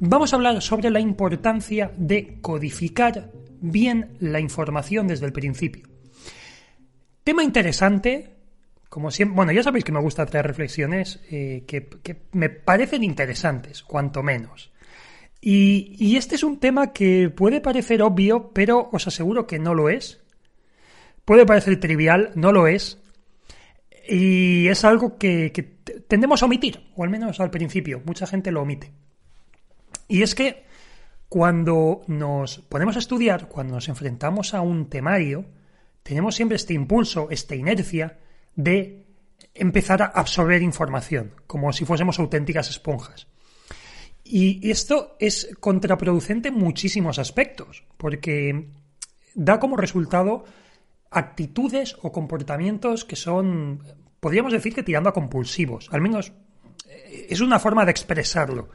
vamos a hablar sobre la importancia de codificar bien la información desde el principio. Tema interesante, como siempre, bueno, ya sabéis que me gusta traer reflexiones eh, que, me parecen interesantes, cuanto menos. Y, este es un tema que puede parecer obvio, pero os aseguro que no lo es. Puede parecer trivial, no lo es. Y es algo que, que tendemos a omitir, o al menos al principio. Mucha gente lo omite. Y es que cuando nos ponemos a estudiar, cuando nos enfrentamos a un temario, tenemos siempre este impulso, esta inercia de empezar a absorber información, como si fuésemos auténticas esponjas. Y esto es contraproducente en muchísimos aspectos, porque da como resultado actitudes o comportamientos que son, podríamos decir que tirando a compulsivos, al menos eh, es una forma de expresarlo.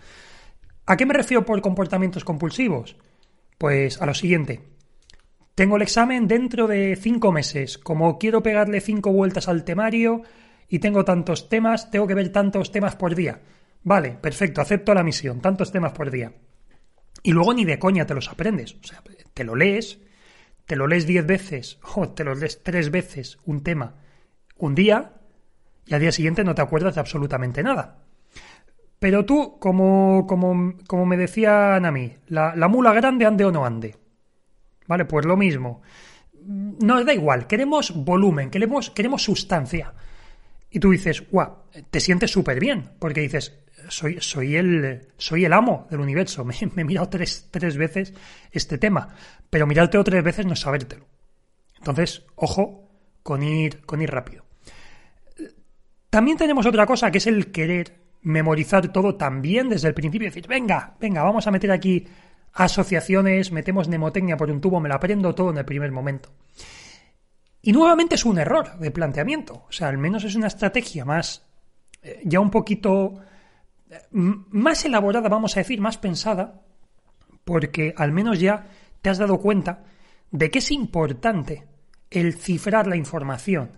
¿A qué me refiero por comportamientos compulsivos? Pues a lo siguiente. Tengo el examen dentro de cinco meses. Como quiero pegarle cinco vueltas al temario y tengo tantos temas, tengo que ver tantos temas por día. Vale, perfecto, acepto la misión, tantos temas por día. Y luego ni de coña te los aprendes. O sea, te lo lees, te lo lees diez veces o te lo lees tres veces un tema un día y al día siguiente no te acuerdas de absolutamente nada. Pero tú, como, como, como me decían a mí, la, la mula grande ande o no ande. Vale, pues lo mismo. Nos da igual, queremos volumen, queremos, queremos sustancia. Y tú dices, guau, te sientes súper bien, porque dices, soy, soy, el, soy el amo del universo, me, me he mirado tres, tres, veces este tema, pero mirártelo tres veces no es sabértelo. Entonces, ojo con ir, con ir rápido. También tenemos otra cosa que es el querer memorizar todo también desde el principio y decir, venga, venga, vamos a meter aquí asociaciones, metemos mnemotecnia por un tubo, me la aprendo todo en el primer momento. Y nuevamente es un error de planteamiento, o sea, al menos es una estrategia más, eh, ya un poquito eh, más elaborada, vamos a decir, más pensada, porque al menos ya te has dado cuenta de que es importante el cifrar la información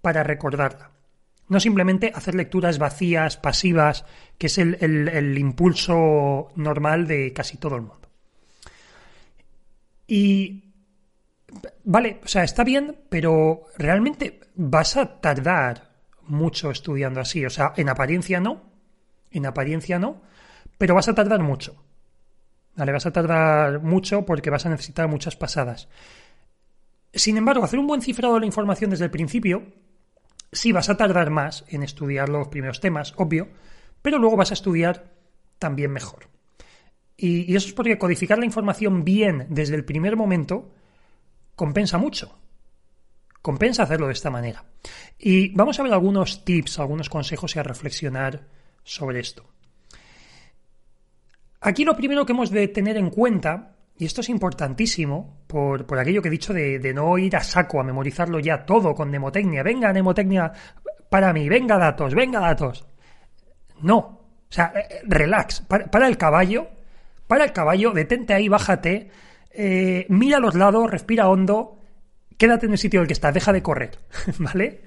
para recordarla. No simplemente hacer lecturas vacías, pasivas, que es el, impulso normal de casi todo el mundo. Y vale, o sea, está bien, pero realmente vas a tardar mucho estudiando así. O sea, en apariencia no, en apariencia no, pero vas a tardar mucho. Vale, vas a tardar mucho porque vas a necesitar muchas pasadas. Sin embargo, hacer un buen cifrado de la información desde el principio Sí, vas a tardar más en estudiar los primeros temas, obvio, pero luego vas a estudiar también mejor. Y, eso es porque codificar la información bien desde el primer momento compensa mucho. Compensa hacerlo de esta manera. Y vamos a ver algunos tips, algunos consejos y a reflexionar sobre esto. Aquí lo primero que hemos de tener en cuenta y esto es importantísimo por, aquello que he dicho de, no ir a saco, a memorizarlo ya todo con mnemotecnia. Venga, mnemotecnia para mí, venga datos, venga datos. No. O sea, eh, eh, relax, para, el caballo, para el caballo, detente ahí, bájate, eh, mira a los lados, respira hondo, quédate en el sitio en el que estás, deja de correr, ¿vale?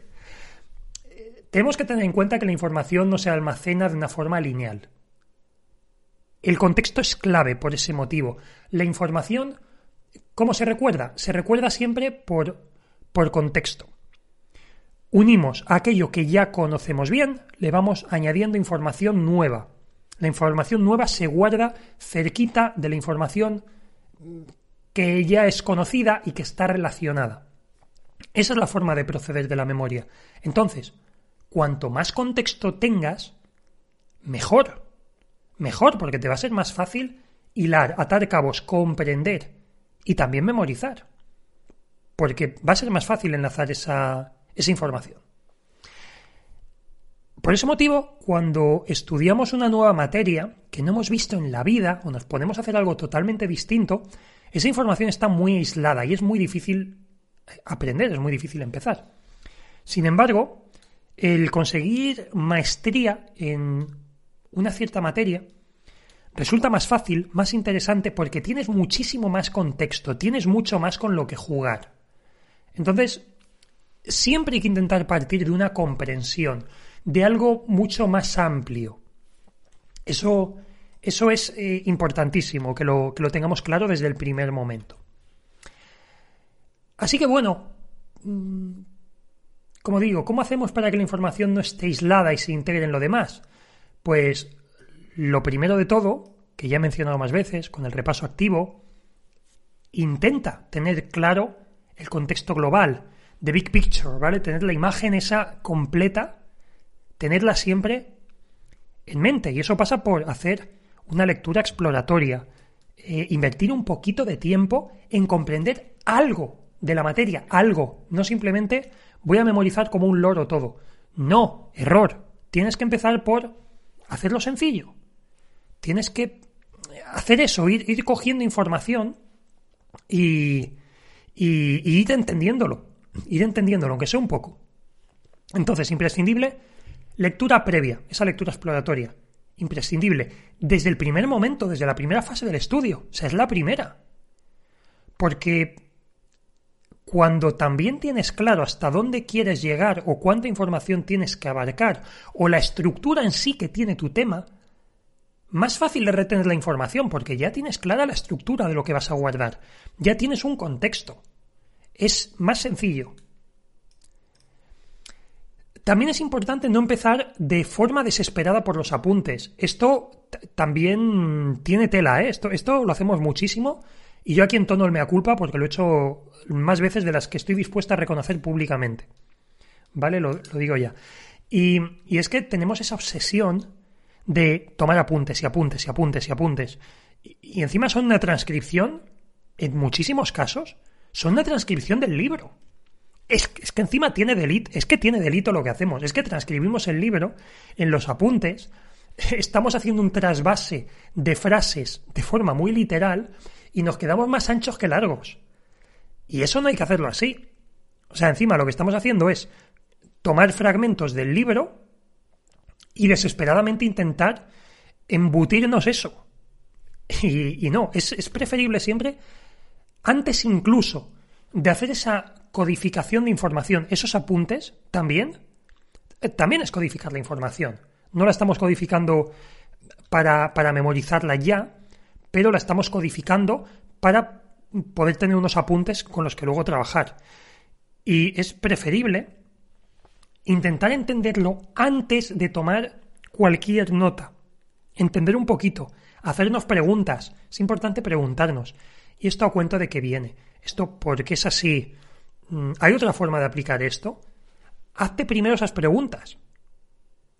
Tenemos que tener en cuenta que la información no se almacena de una forma lineal. El contexto es clave por ese motivo. La información, ¿cómo se recuerda? Se recuerda siempre por, por contexto. Unimos aquello que ya conocemos bien, le vamos añadiendo información nueva. La información nueva se guarda cerquita de la información que ya es conocida y que está relacionada. Esa es la forma de proceder de la memoria. Entonces, cuanto más contexto tengas, mejor mejor, porque te va a ser más fácil hilar, atar cabos, comprender y también memorizar. Porque va a ser más fácil enlazar esa, esa información. Por ese motivo, cuando estudiamos una nueva materia que no hemos visto en la vida o nos ponemos a hacer algo totalmente distinto, esa información está muy aislada y es muy difícil aprender, es muy difícil empezar. Sin embargo, el conseguir maestría en una cierta materia resulta más fácil, más interesante, porque tienes muchísimo más contexto, tienes mucho más con lo que jugar. Entonces, siempre hay que intentar partir de una comprensión, de algo mucho más amplio. Eso, eso es eh, importantísimo, que lo, que lo tengamos claro desde el primer momento. Así que bueno, mm, como digo, ¿cómo hacemos para que la información no esté aislada y se integre en lo demás? Pues lo primero de todo, que ya he mencionado más veces, con el repaso activo, intenta tener claro el contexto global, the big picture, ¿vale? Tener la imagen esa completa, tenerla siempre en mente. Y eso pasa por hacer una lectura exploratoria, eh, invertir un poquito de tiempo en comprender algo de la materia, algo, no simplemente voy a memorizar como un loro todo. No, error. Tienes que empezar por hacerlo sencillo. Tienes que hacer eso, ir, cogiendo información y, y, ir entendiéndolo. Ir entendiéndolo, aunque sea un poco. Entonces, imprescindible, lectura previa, esa lectura exploratoria. Imprescindible. Desde el primer momento, desde la primera fase del estudio. O sea, es la primera. Porque cuando también tienes claro hasta dónde quieres llegar o cuánta información tienes que abarcar o la estructura en sí que tiene tu tema, más fácil de retener la información porque ya tienes clara la estructura de lo que vas a guardar, ya tienes un contexto. Es más sencillo. También es importante no empezar de forma desesperada por los apuntes. Esto también tiene tela, ¿eh? Esto, esto lo hacemos muchísimo y yo aquí entono el mea culpa porque lo he hecho más veces de las que estoy dispuesta a reconocer públicamente. ¿Vale? Lo, digo ya. Y, y, es que tenemos esa obsesión de tomar apuntes y apuntes y apuntes y apuntes. Y, encima son una transcripción, en muchísimos casos, son una transcripción del libro. Es, es, que encima tiene delito, es que tiene delito lo que hacemos, es que transcribimos el libro en los apuntes, estamos haciendo un trasvase de frases de forma muy literal y nos quedamos más anchos que largos. Y eso no hay que hacerlo así. O sea, encima lo que estamos haciendo es tomar fragmentos del libro y desesperadamente intentar embutirnos eso. Y, no, es, es preferible siempre, antes incluso de hacer esa codificación de información, esos apuntes también, eh, también es codificar la información. No la estamos codificando para, para memorizarla ya, pero la estamos codificando para poder tener unos apuntes con los que luego trabajar. Y es preferible intentar entenderlo antes de tomar cualquier nota. Entender un poquito, hacernos preguntas. Es importante preguntarnos. ¿Y esto a cuento de qué viene? ¿Esto por qué es así? Mm, ¿Hay otra forma de aplicar esto? Hazte primero esas preguntas.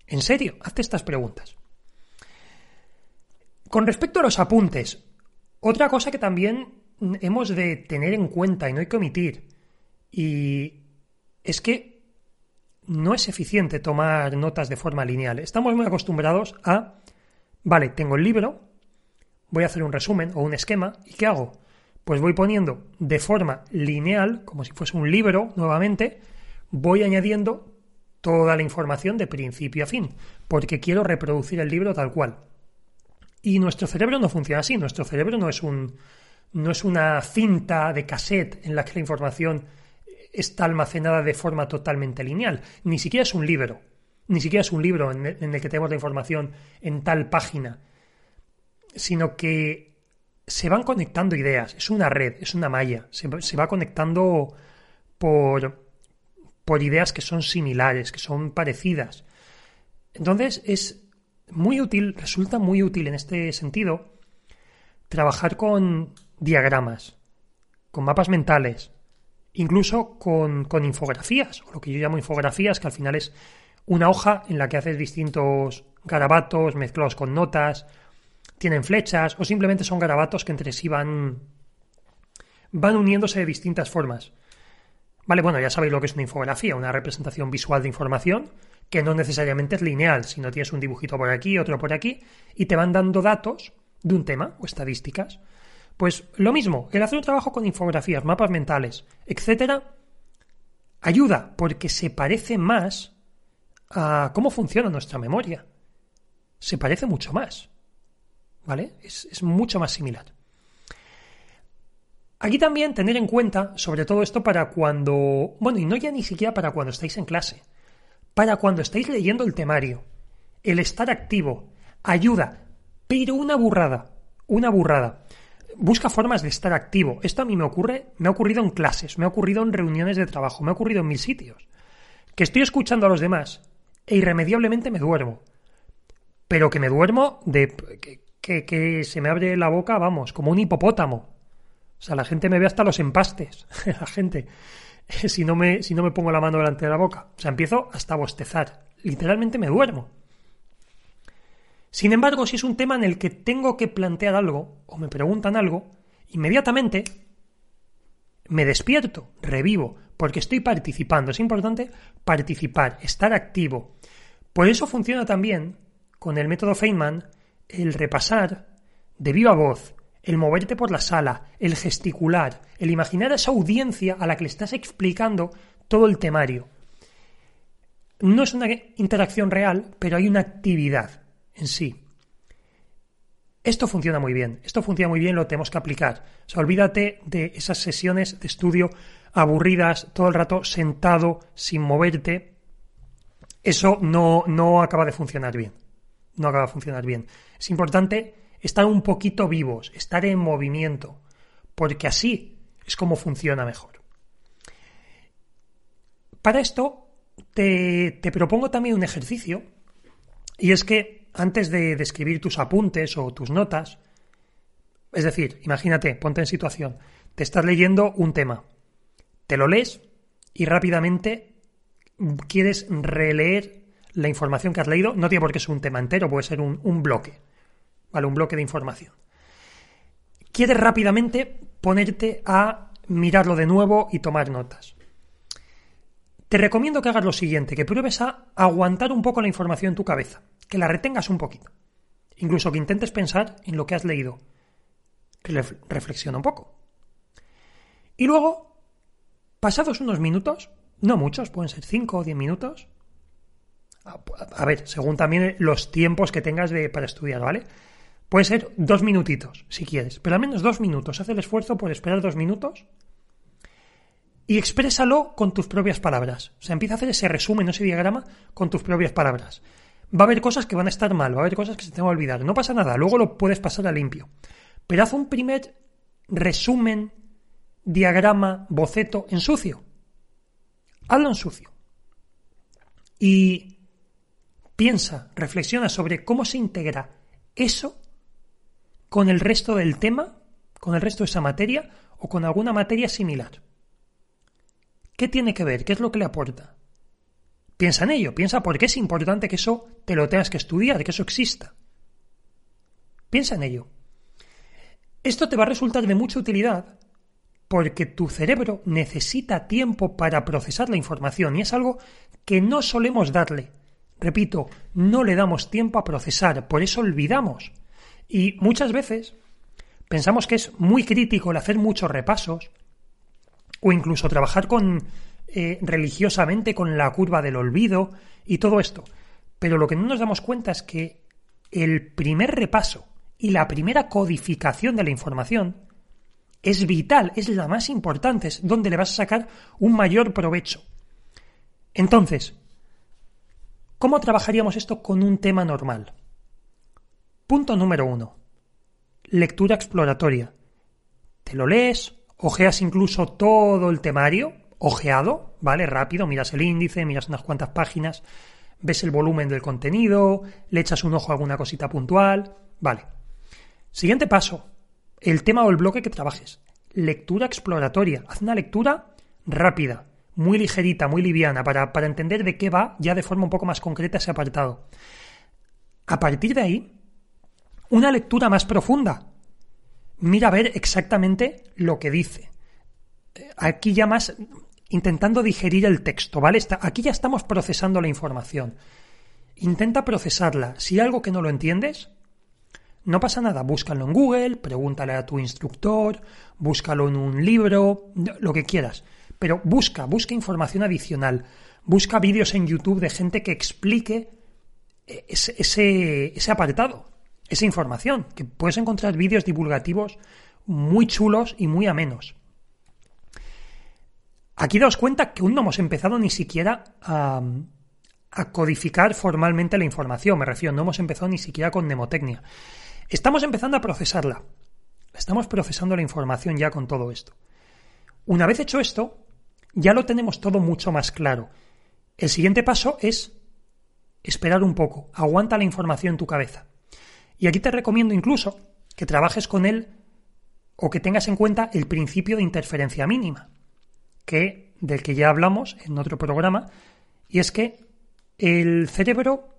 En serio, hazte estas preguntas. Con respecto a los apuntes, otra cosa que también hemos de tener en cuenta y no hay que omitir, y es que no es eficiente tomar notas de forma lineal. Estamos muy acostumbrados a, vale, tengo el libro, voy a hacer un resumen o un esquema, ¿y qué hago? Pues voy poniendo de forma lineal, como si fuese un libro nuevamente, voy añadiendo toda la información de principio a fin, porque quiero reproducir el libro tal cual. Y nuestro cerebro no funciona así. Nuestro cerebro no es un no es una cinta de cassette en la que la información está almacenada de forma totalmente lineal. Ni siquiera es un libro. Ni siquiera es un libro en el, que tenemos la información en tal página. Sino que se van conectando ideas. Es una red, es una malla. Se, se va conectando por, por ideas que son similares, que son parecidas. Entonces es muy útil, resulta muy útil en este sentido, trabajar con diagramas, con mapas mentales, incluso con, con, infografías, o lo que yo llamo infografías, que al final es una hoja en la que haces distintos garabatos mezclados con notas, tienen flechas, o simplemente son garabatos que entre sí van, van uniéndose de distintas formas. Vale, bueno, ya sabéis lo que es una infografía, una representación visual de información que no necesariamente es lineal, sino tienes un dibujito por aquí, otro por aquí, y te van dando datos de un tema o estadísticas. Pues lo mismo, el hacer un trabajo con infografías, mapas mentales, etcétera, ayuda porque se parece más a cómo funciona nuestra memoria. Se parece mucho más. ¿Vale? Es, es mucho más similar. Aquí también tener en cuenta, sobre todo esto para cuando, bueno, y no ya ni siquiera para cuando estáis en clase, para cuando estáis leyendo el temario, el estar activo, ayuda, pero una burrada, una burrada. Busca formas de estar activo. Esto a mí me ocurre, me ha ocurrido en clases, me ha ocurrido en reuniones de trabajo, me ha ocurrido en mil sitios. Que estoy escuchando a los demás e irremediablemente me duermo. Pero que me duermo de que, que se me abre la boca, vamos, como un hipopótamo. O sea, la gente me ve hasta los empastes. la gente, si no, me, si no me pongo la mano delante de la boca. O sea, empiezo hasta a bostezar. Literalmente me duermo. Sin embargo, si es un tema en el que tengo que plantear algo o me preguntan algo, inmediatamente me despierto, revivo, porque estoy participando. Es importante participar, estar activo. Por eso funciona también con el método Feynman el repasar de viva voz, el moverte por la sala, el gesticular, el imaginar a esa audiencia a la que le estás explicando todo el temario. No es una interacción real, pero hay una actividad en sí. Esto funciona muy bien, esto funciona muy bien, lo tenemos que aplicar. O sea, olvídate de esas sesiones de estudio aburridas, todo el rato sentado, sin moverte. Eso no, no acaba de funcionar bien. No acaba de funcionar bien. Es importante estar un poquito vivos, estar en movimiento, porque así es como funciona mejor. Para esto te, te propongo también un ejercicio, y es que antes de, escribir tus apuntes o tus notas, es decir, imagínate, ponte en situación, te estás leyendo un tema, te lo lees y rápidamente quieres releer la información que has leído, no tiene por qué ser un tema entero, puede ser un bloque. Un bloque de información. Quieres rápidamente ponerte a mirarlo de nuevo y tomar notas. Te recomiendo que hagas lo siguiente, que pruebes a aguantar un poco la información en tu cabeza, que la retengas un poquito. Incluso que intentes pensar en lo que has leído. Reflexiona un poco. Y luego, pasados unos minutos, no muchos, pueden ser 5 o 10 minutos. A, ver, según también los tiempos que tengas para estudiar, ¿vale? Puede ser dos minutitos, si quieres, pero al menos dos minutos. Haz el esfuerzo por esperar dos minutos y exprésalo con tus propias palabras. O sea, empieza a hacer ese resumen, ese diagrama con tus propias palabras. Va a haber cosas que van a estar mal, va a haber cosas que se te van a olvidar. No pasa nada, luego lo puedes pasar a limpio. Pero haz un primer resumen, diagrama, boceto en sucio. Hazlo en sucio. Y piensa, reflexiona sobre cómo se integra eso con el resto del tema, con el resto de esa materia o con alguna materia similar. ¿Qué tiene que ver? ¿Qué es lo que le aporta? Piensa en ello, piensa por qué es importante que eso te lo tengas que estudiar, que eso exista. Piensa en ello. Esto te va a resultar de mucha utilidad porque tu cerebro necesita tiempo para procesar la información y es algo que no solemos darle. Repito, no le damos tiempo a procesar, por eso olvidamos. Y muchas veces pensamos que es muy crítico el hacer muchos repasos o incluso trabajar con eh, religiosamente con la curva del olvido y todo esto. Pero lo que no nos damos cuenta es que el primer repaso y la primera codificación de la información es vital, es la más importante, es donde le vas a sacar un mayor provecho. Entonces, ¿cómo trabajaríamos esto con un tema normal? Punto número uno. Lectura exploratoria. Te lo lees, ojeas incluso todo el temario, ojeado, ¿vale? Rápido, miras el índice, miras unas cuantas páginas, ves el volumen del contenido, le echas un ojo a alguna cosita puntual, ¿vale? Siguiente paso, el tema o el bloque que trabajes. Lectura exploratoria. Haz una lectura rápida, muy ligerita, muy liviana, para, para entender de qué va ya de forma un poco más concreta ese apartado. A partir de ahí, una lectura más profunda. Mira a ver exactamente lo que dice. Aquí ya más intentando digerir el texto, ¿vale? aquí ya estamos procesando la información. Intenta procesarla. Si hay algo que no lo entiendes, no pasa nada, búscalo en Google, pregúntale a tu instructor, búscalo en un libro, lo que quieras. Pero busca, busca información adicional, busca vídeos en YouTube de gente que explique ese, ese, ese apartado, esa información, que puedes encontrar vídeos divulgativos muy chulos y muy amenos. Aquí daos cuenta que aún no hemos empezado ni siquiera a, a codificar formalmente la información, me refiero, no hemos empezado ni siquiera con mnemotecnia. Estamos empezando a procesarla. Estamos procesando la información ya con todo esto. Una vez hecho esto, ya lo tenemos todo mucho más claro. El siguiente paso es esperar un poco, aguanta la información en tu cabeza. Y aquí te recomiendo incluso que trabajes con él o que tengas en cuenta el principio de interferencia mínima, que del que ya hablamos en otro programa, y es que el cerebro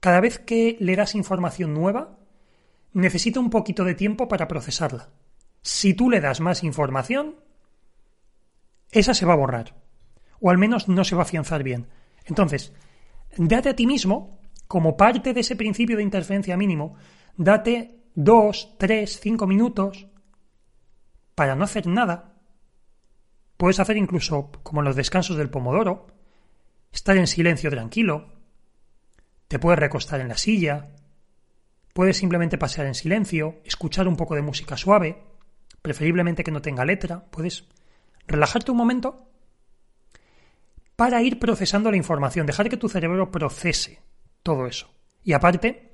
cada vez que le das información nueva necesita un poquito de tiempo para procesarla. Si tú le das más información, esa se va a borrar. O al menos no se va a afianzar bien. Entonces, date a ti mismo, como parte de ese principio de interferencia mínimo, date dos, tres, cinco minutos para no hacer nada. Puedes hacer incluso como los descansos del pomodoro, estar en silencio tranquilo, te puedes recostar en la silla, Puedes simplemente pasear en silencio, escuchar un poco de música suave, preferiblemente que no tenga letra. Puedes relajarte un momento para ir procesando la información, dejar que tu cerebro procese todo eso. Y aparte,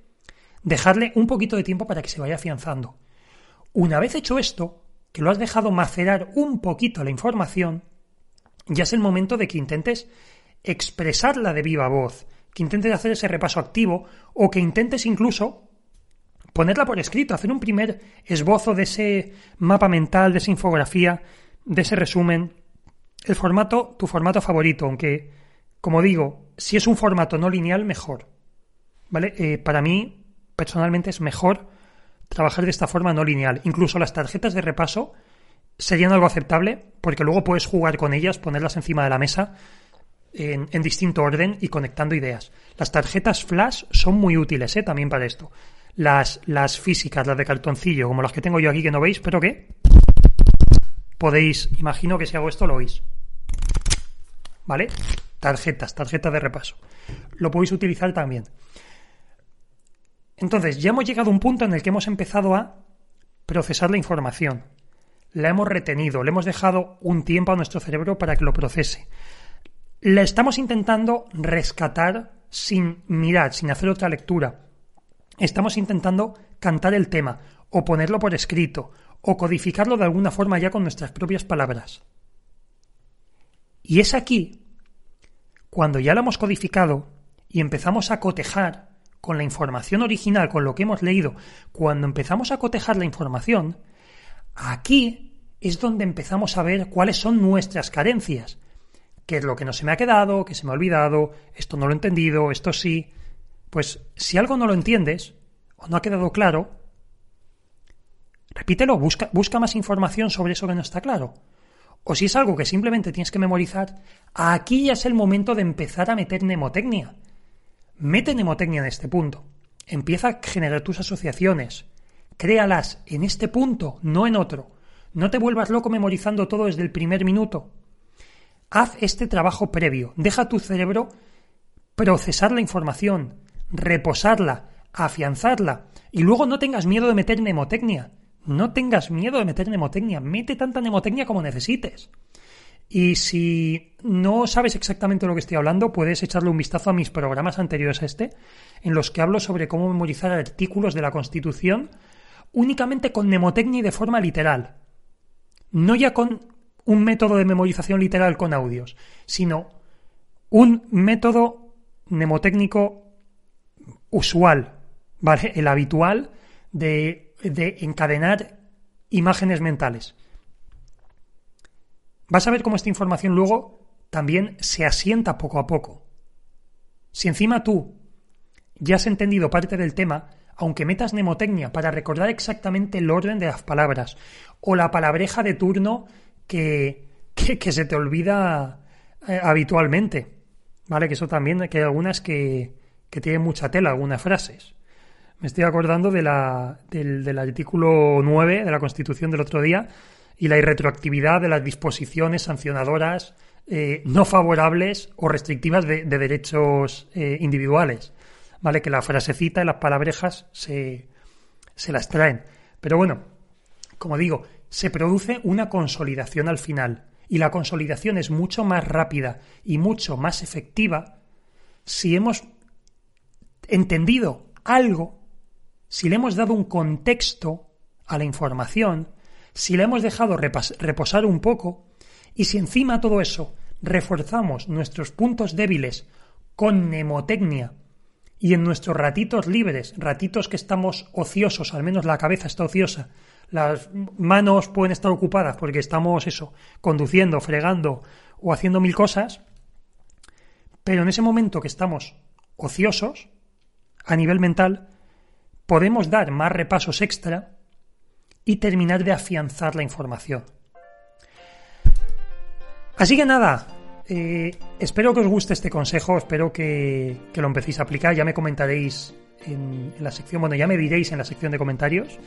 dejarle un poquito de tiempo para que se vaya afianzando. Una vez hecho esto, que lo has dejado macerar un poquito la información, ya es el momento de que intentes expresarla de viva voz, que intentes hacer ese repaso activo o que intentes incluso ponerla por escrito, hacer un primer esbozo de ese mapa mental, de esa infografía, de ese resumen. El formato, tu formato favorito, aunque, como digo, si es un formato no lineal, mejor. ¿Vale? Eh, para mí, personalmente, es mejor trabajar de esta forma no lineal. Incluso las tarjetas de repaso serían algo aceptable, porque luego puedes jugar con ellas, ponerlas encima de la mesa en, distinto orden y conectando ideas. Las tarjetas flash son muy útiles ¿eh? también para esto las, las físicas, las de cartoncillo, como las que tengo yo aquí que no veis, pero que podéis, imagino que si hago esto lo oís. ¿Vale? Tarjetas, tarjetas de repaso. Lo podéis utilizar también. Entonces, ya hemos llegado a un punto en el que hemos empezado a procesar la información. La hemos retenido, le hemos dejado un tiempo a nuestro cerebro para que lo procese. La estamos intentando rescatar sin mirar, sin hacer otra lectura estamos intentando cantar el tema, o ponerlo por escrito, o codificarlo de alguna forma ya con nuestras propias palabras. Y es aquí, cuando ya lo hemos codificado y empezamos a cotejar con la información original, con lo que hemos leído, cuando empezamos a cotejar la información, aquí es donde empezamos a ver cuáles son nuestras carencias, qué es lo que no se me ha quedado, qué se me ha olvidado, esto no lo he entendido, esto sí. Pues si algo no lo entiendes o no ha quedado claro, repítelo, busca, busca más información sobre eso que no está claro. O si es algo que simplemente tienes que memorizar, aquí ya es el momento de empezar a meter mnemotecnia. Mete mnemotecnia en este punto. Empieza a generar tus asociaciones. Créalas en este punto, no en otro. No te vuelvas loco memorizando todo desde el primer minuto. Haz este trabajo previo. Deja tu cerebro procesar la información, reposarla, afianzarla. Y luego no tengas miedo de meter mnemotecnia. No tengas miedo de meter mnemotecnia. Mete tanta mnemotecnia como necesites. Y si no sabes exactamente lo que estoy hablando, puedes echarle un vistazo a mis programas anteriores a este, en los que hablo sobre cómo memorizar artículos de la Constitución únicamente con mnemotecnia y de forma literal. No ya con un método de memorización literal con audios, sino un método mnemotécnico usual, ¿vale? El habitual de, de encadenar imágenes mentales. Vas a ver cómo esta información luego también se asienta poco a poco. Si encima tú ya has entendido parte del tema, aunque metas mnemotecnia para recordar exactamente el orden de las palabras o la palabreja de turno que, que, se te olvida eh, habitualmente, ¿vale? Que eso también, que hay algunas que, que tienen mucha tela, algunas frases. Me estoy acordando de la, del, del artículo 9 de la Constitución del otro día y la irretroactividad de las disposiciones sancionadoras eh, no favorables o restrictivas de, derechos eh, individuales. ¿Vale? Que la frasecita y las palabrejas se, se las traen. Pero bueno, como digo, se produce una consolidación al final. Y la consolidación es mucho más rápida y mucho más efectiva si hemos entendido algo, si le hemos dado un contexto a la información, si le hemos dejado reposar un poco y si encima todo eso reforzamos nuestros puntos débiles con mnemotecnia y en nuestros ratitos libres, ratitos que estamos ociosos, al menos la cabeza está ociosa, las manos pueden estar ocupadas porque estamos eso, conduciendo, fregando o haciendo mil cosas, pero en ese momento que estamos ociosos, a nivel mental, podemos dar más repasos extra y terminar de afianzar la información. Así que nada, eh, espero que os guste este consejo, espero que, lo empecéis a aplicar, ya me comentaréis en, la sección, bueno, ya me diréis en la sección de comentarios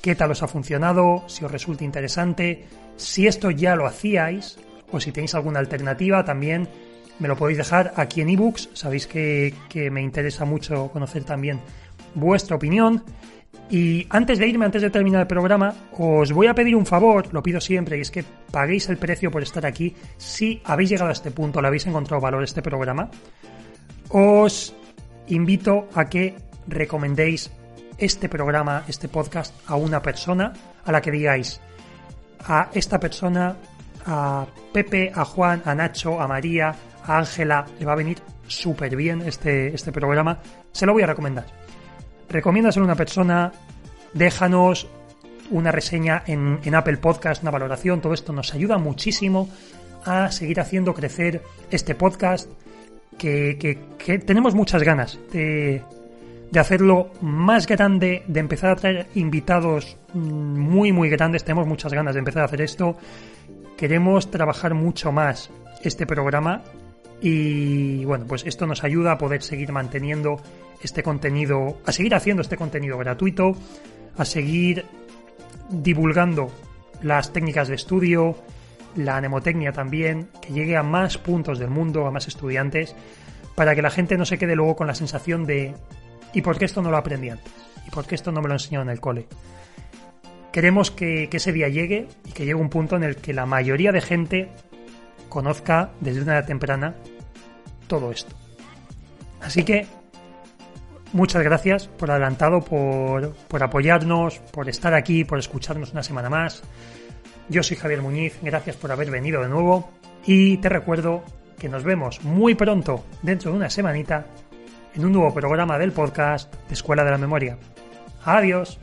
qué tal os ha funcionado, si os resulta interesante, si esto ya lo hacíais o si tenéis alguna alternativa también me lo podéis dejar aquí en ebooks, sabéis que, que me interesa mucho conocer también vuestra opinión. Y antes de irme, antes de terminar el programa, os voy a pedir un favor, lo pido siempre, y es que paguéis el precio por estar aquí si habéis llegado a este punto, le habéis encontrado valor este programa. Os invito a que recomendéis este programa, este podcast, a una persona a la que digáis a esta persona, a Pepe, a Juan, a Nacho, a María, a Ángela, le va a venir súper bien este, este programa, se lo voy a recomendar recomiéndaselo a una persona, déjanos una reseña en, Apple Podcast, una valoración, todo esto nos ayuda muchísimo a seguir haciendo crecer este podcast, que, tenemos muchas ganas de, de, hacerlo más grande, de empezar a traer invitados muy, muy grandes, tenemos muchas ganas de empezar a hacer esto, queremos trabajar mucho más este programa y bueno, pues esto nos ayuda a poder seguir manteniendo este contenido, a seguir haciendo este contenido gratuito, a seguir divulgando las técnicas de estudio, la mnemotecnia también, que llegue a más puntos del mundo, a más estudiantes, para que la gente no se quede luego con la sensación de ¿y por qué esto no lo aprendí antes? ¿Y por qué esto no me lo enseñaron en el cole? Queremos que, que ese día llegue y que llegue un punto en el que la mayoría de gente conozca desde una edad temprana todo esto. Así que muchas gracias por adelantado, por, por apoyarnos, por estar aquí, por escucharnos una semana más. Yo soy Javier Muñiz, gracias por haber venido de nuevo y te recuerdo que nos vemos muy pronto, dentro de una semanita, en un nuevo programa del podcast de Escuela de la Memoria. Adiós.